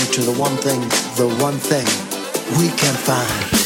to the one thing, the one thing we can find.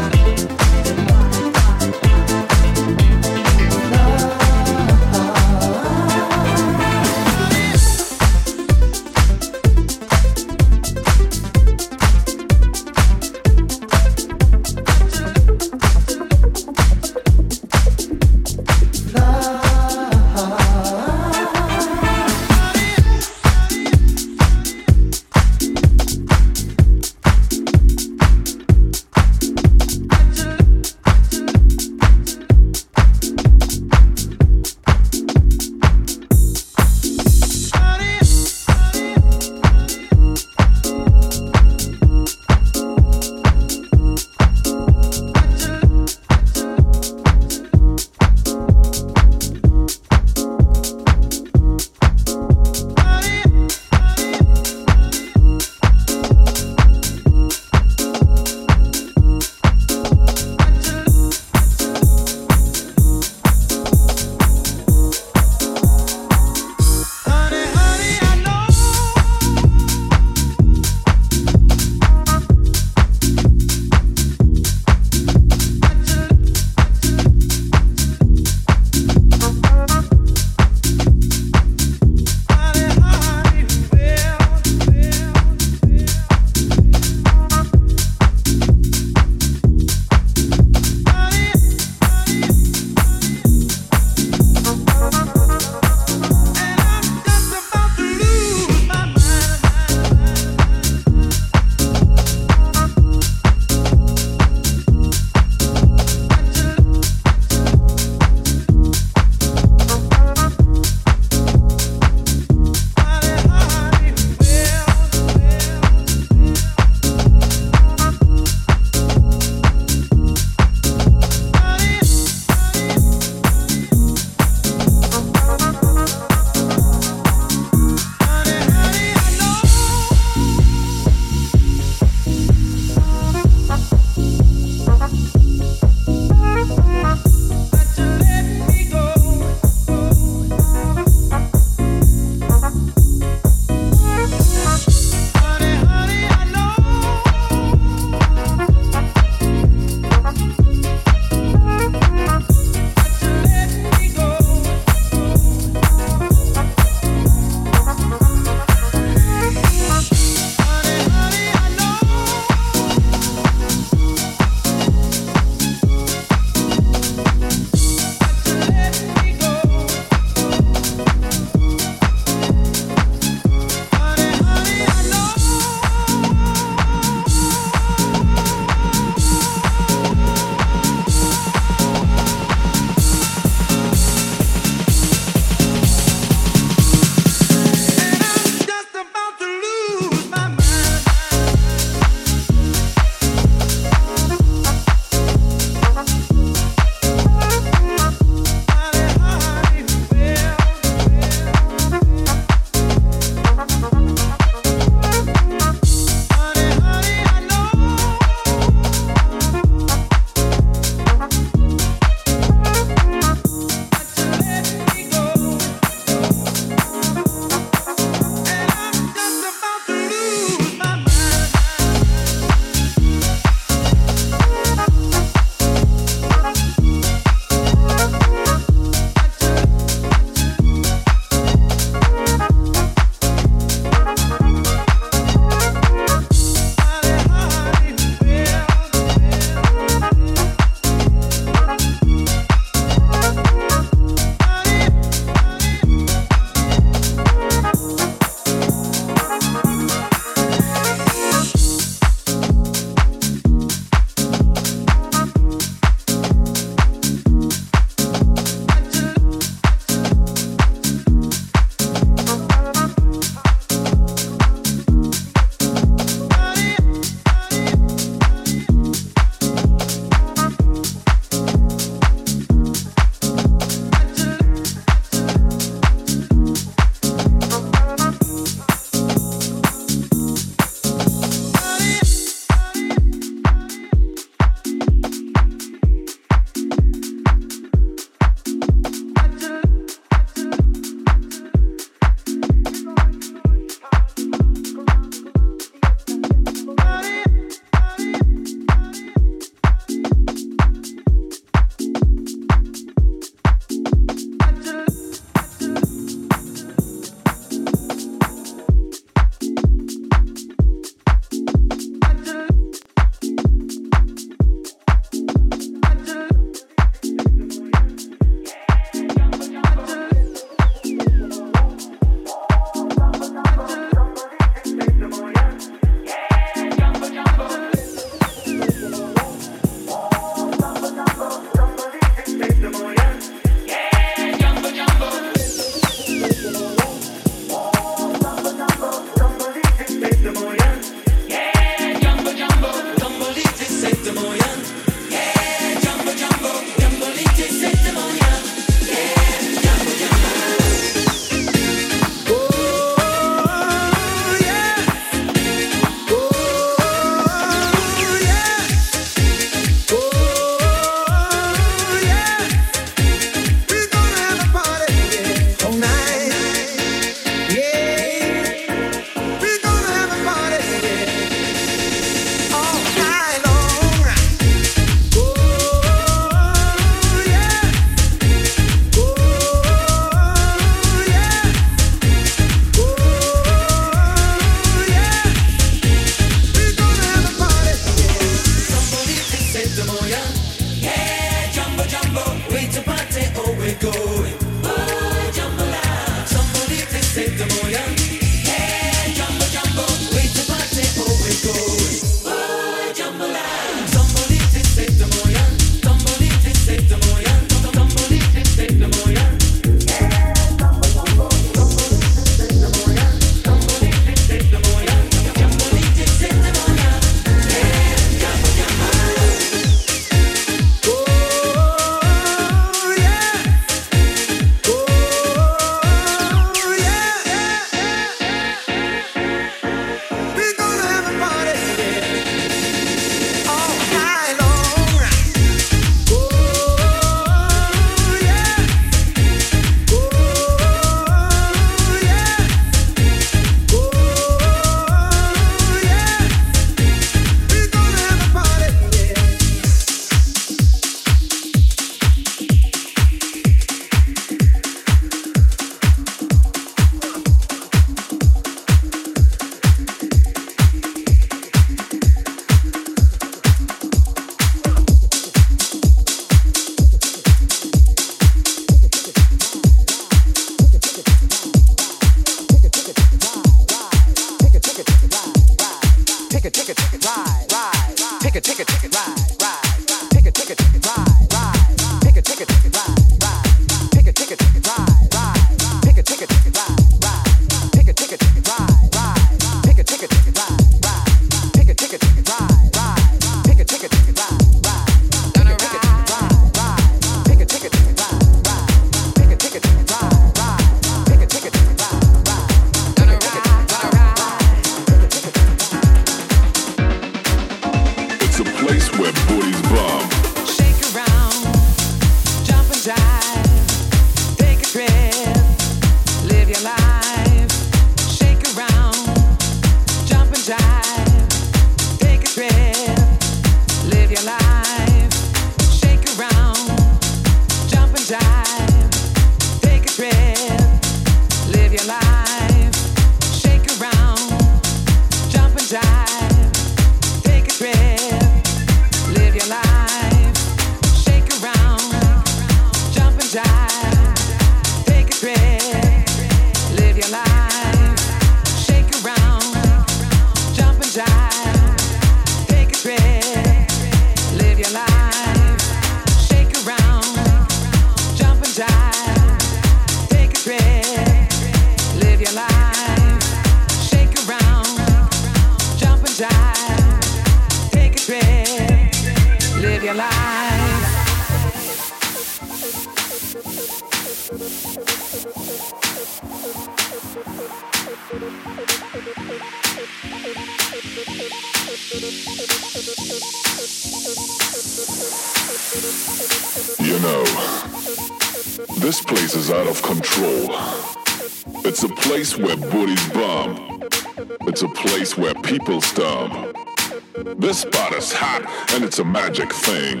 Magic thing.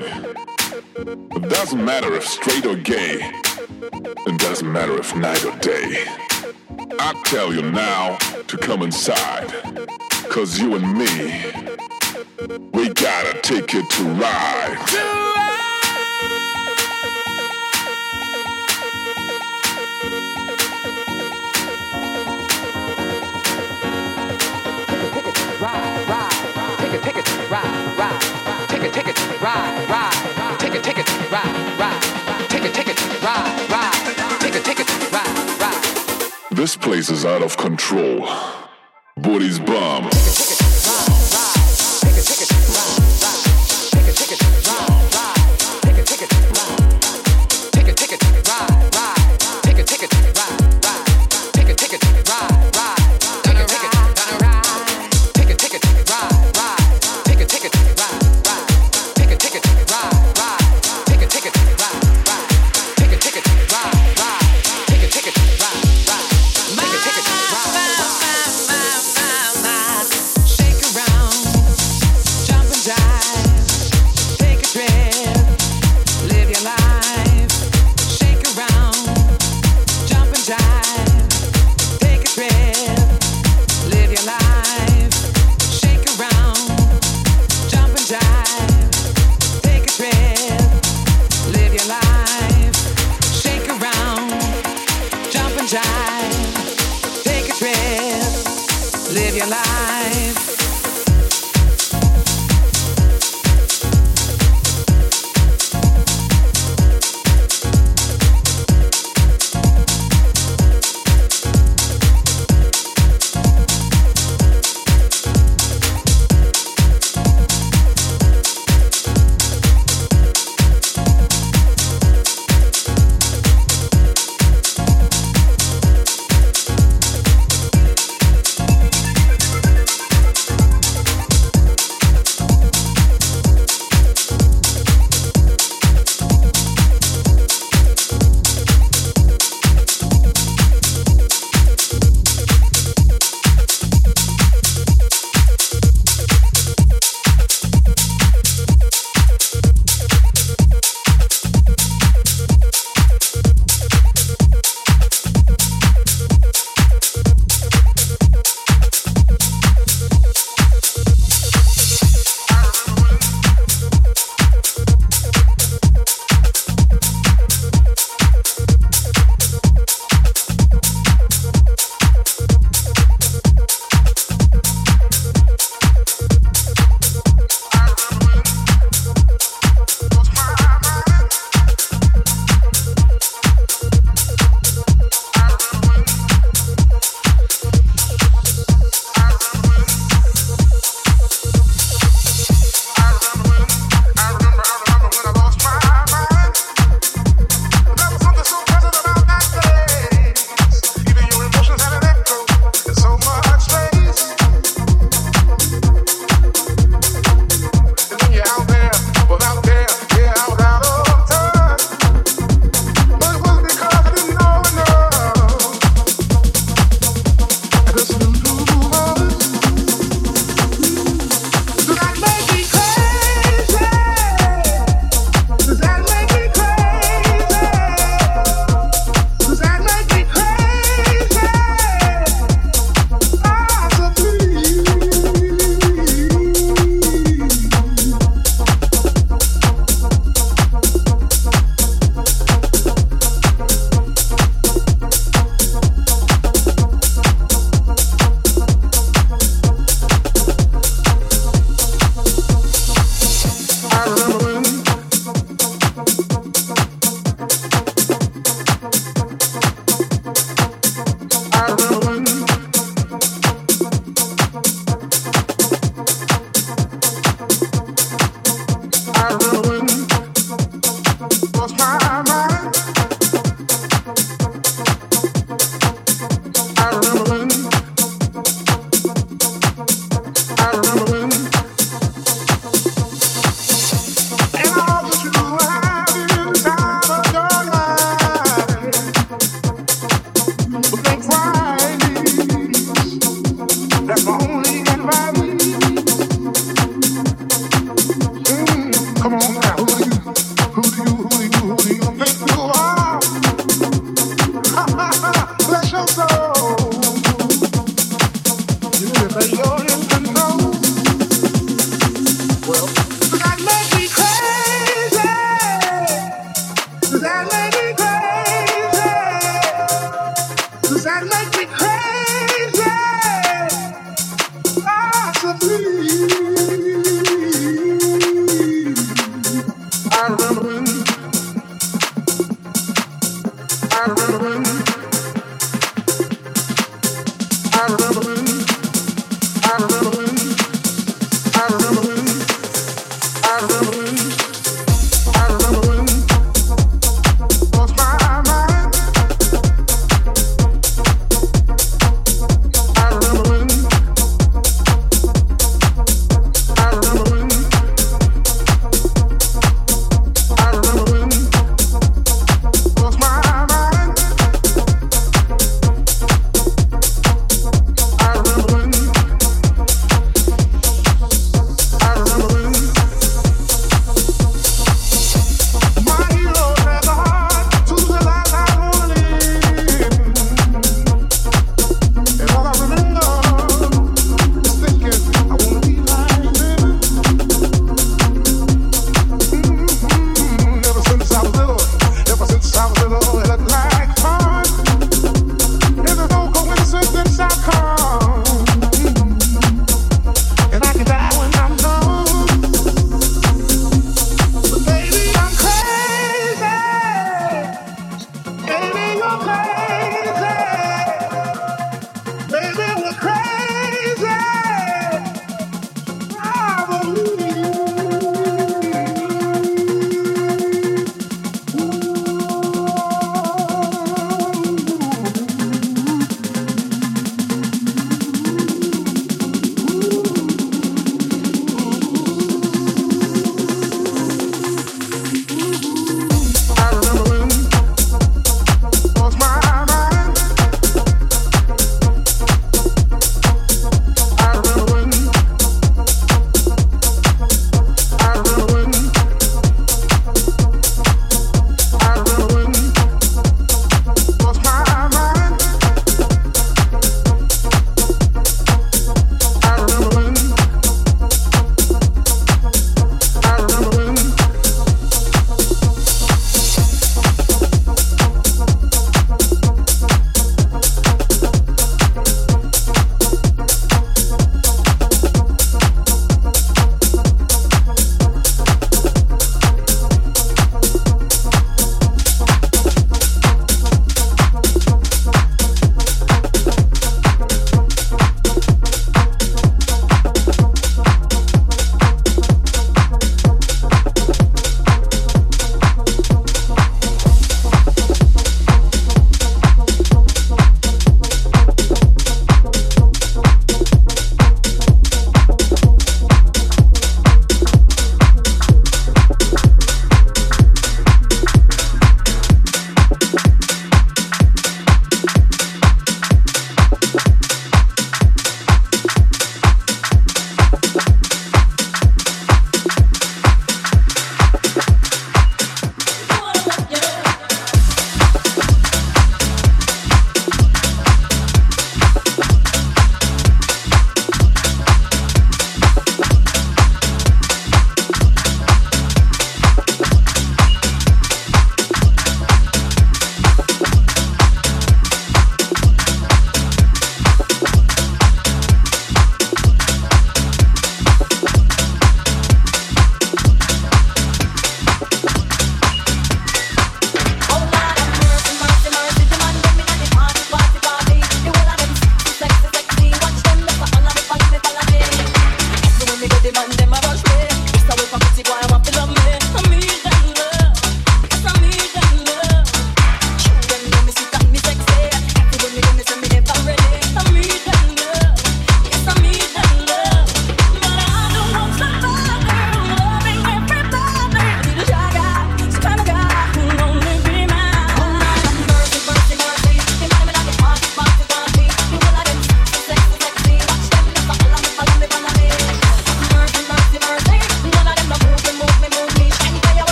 It doesn't matter if straight or gay. It doesn't matter if night or day. I tell you now to come inside. Cause you and me, we gotta take it to ride. Ride, ride, take a ticket, ride, ride, take a ticket, ride, ride, take a ticket, ride, ride. This place is out of control. Booty's bomb.